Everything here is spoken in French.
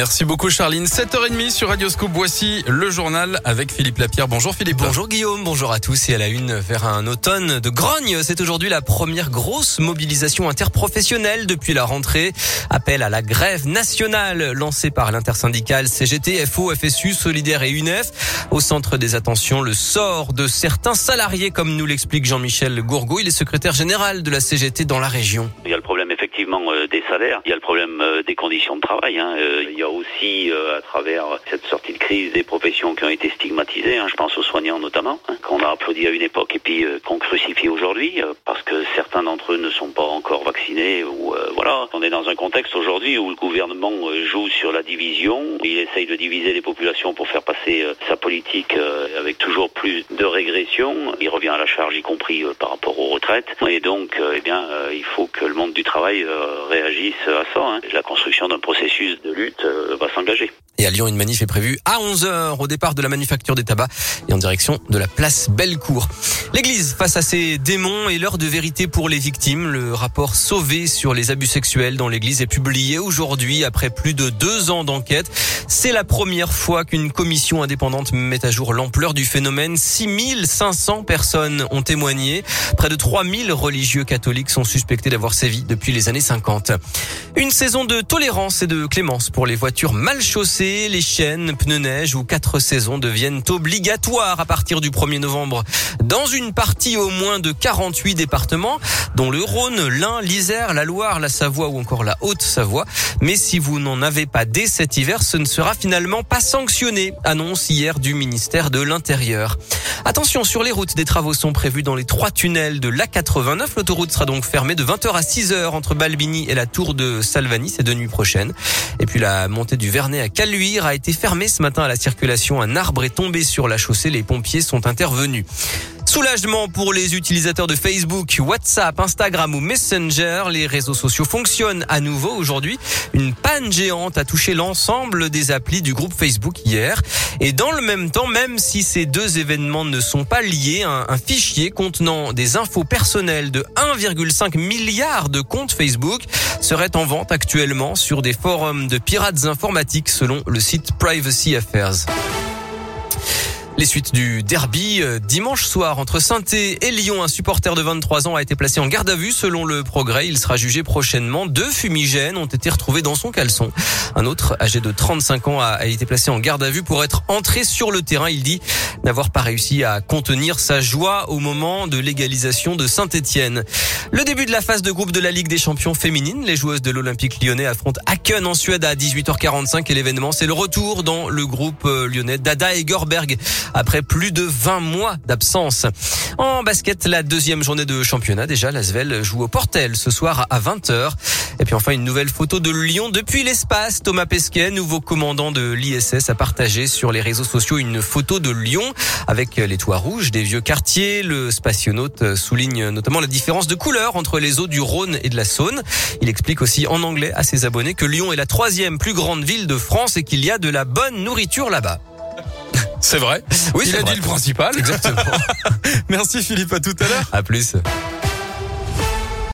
Merci beaucoup Charline. 7h30 sur Radioscope. Voici le journal avec Philippe Lapierre. Bonjour Philippe. Bonjour Guillaume, bonjour à tous et à la une vers un automne de grogne. C'est aujourd'hui la première grosse mobilisation interprofessionnelle depuis la rentrée. Appel à la grève nationale lancée par l'intersyndicale CGT, FO, FSU, Solidaire et UNEF. Au centre des attentions, le sort de certains salariés comme nous l'explique Jean-Michel Gourgaud. Il est secrétaire général de la CGT dans la région. Il y a le problème effectivement euh, des salaires, il y a le problème euh, des conditions de travail. Hein. Euh, il y a aussi à travers cette sortie de crise des professions qui ont été stigmatisées. Hein. Je pense aux soignants notamment, hein, qu'on a applaudi à une époque et puis qu'on crucifie aujourd'hui parce que certains d'entre eux ne sont pas encore vaccinés. Ou voilà, on est dans un contexte aujourd'hui où le gouvernement joue sur la division. Il essaye de diviser les populations pour faire passer sa politique avec toujours plus de régression. Il revient à la charge, y compris par rapport aux retraites. Et donc, eh bien, il faut que le monde du travail euh, réagissent à ça. Hein. La construction d'un processus de lutte euh, va s'engager. Et à Lyon, une manif est prévue à 11h au départ de la manufacture des tabacs et en direction de la place Bellecour. L'église face à ses démons et l'heure de vérité pour les victimes. Le rapport Sauvé sur les abus sexuels dans l'église est publié aujourd'hui après plus de deux ans d'enquête. C'est la première fois qu'une commission indépendante met à jour l'ampleur du phénomène. 6500 personnes ont témoigné. Près de 3000 religieux catholiques sont suspectés d'avoir sévi depuis les années 50. Une saison de tolérance et de clémence pour les voitures mal chaussées les chaînes, pneus neige ou quatre saisons deviennent obligatoires à partir du 1er novembre dans une partie au moins de 48 départements, dont le Rhône, l'Ain, l'Isère, la Loire, la Savoie ou encore la Haute-Savoie. Mais si vous n'en avez pas dès cet hiver, ce ne sera finalement pas sanctionné, annonce hier du ministère de l'Intérieur. Attention, sur les routes, des travaux sont prévus dans les trois tunnels de l'A89. L'autoroute sera donc fermée de 20h à 6h entre Balbini et la tour de Salvani, c'est de nuit prochaine. Et puis la montée du Vernet à Caluire a été fermée ce matin à la circulation. Un arbre est tombé sur la chaussée. Les pompiers sont intervenus. Soulagement pour les utilisateurs de Facebook, WhatsApp, Instagram ou Messenger. Les réseaux sociaux fonctionnent à nouveau aujourd'hui. Une panne géante a touché l'ensemble des applis du groupe Facebook hier. Et dans le même temps, même si ces deux événements ne sont pas liés, un, un fichier contenant des infos personnelles de 1,5 milliard de comptes Facebook serait en vente actuellement sur des forums de pirates informatiques selon le site Privacy Affairs. Les suites du derby euh, dimanche soir entre saint et Lyon, un supporter de 23 ans a été placé en garde à vue selon le progrès. Il sera jugé prochainement. Deux fumigènes ont été retrouvés dans son caleçon. Un autre, âgé de 35 ans, a été placé en garde à vue pour être entré sur le terrain. Il dit n'avoir pas réussi à contenir sa joie au moment de l'égalisation de Saint-Etienne. Le début de la phase de groupe de la Ligue des champions féminines. Les joueuses de l'Olympique lyonnais affrontent Aken en Suède à 18h45 et l'événement, c'est le retour dans le groupe euh, lyonnais Dada et Gorberg après plus de 20 mois d'absence. En basket, la deuxième journée de championnat. Déjà, l'Asvel joue au Portel ce soir à 20h. Et puis enfin, une nouvelle photo de Lyon depuis l'espace. Thomas Pesquet, nouveau commandant de l'ISS, a partagé sur les réseaux sociaux une photo de Lyon avec les toits rouges des vieux quartiers. Le spationaute souligne notamment la différence de couleur entre les eaux du Rhône et de la Saône. Il explique aussi en anglais à ses abonnés que Lyon est la troisième plus grande ville de France et qu'il y a de la bonne nourriture là-bas. C'est vrai. Oui, il a dit le principal. Exactement. Merci Philippe, à tout à l'heure. À plus.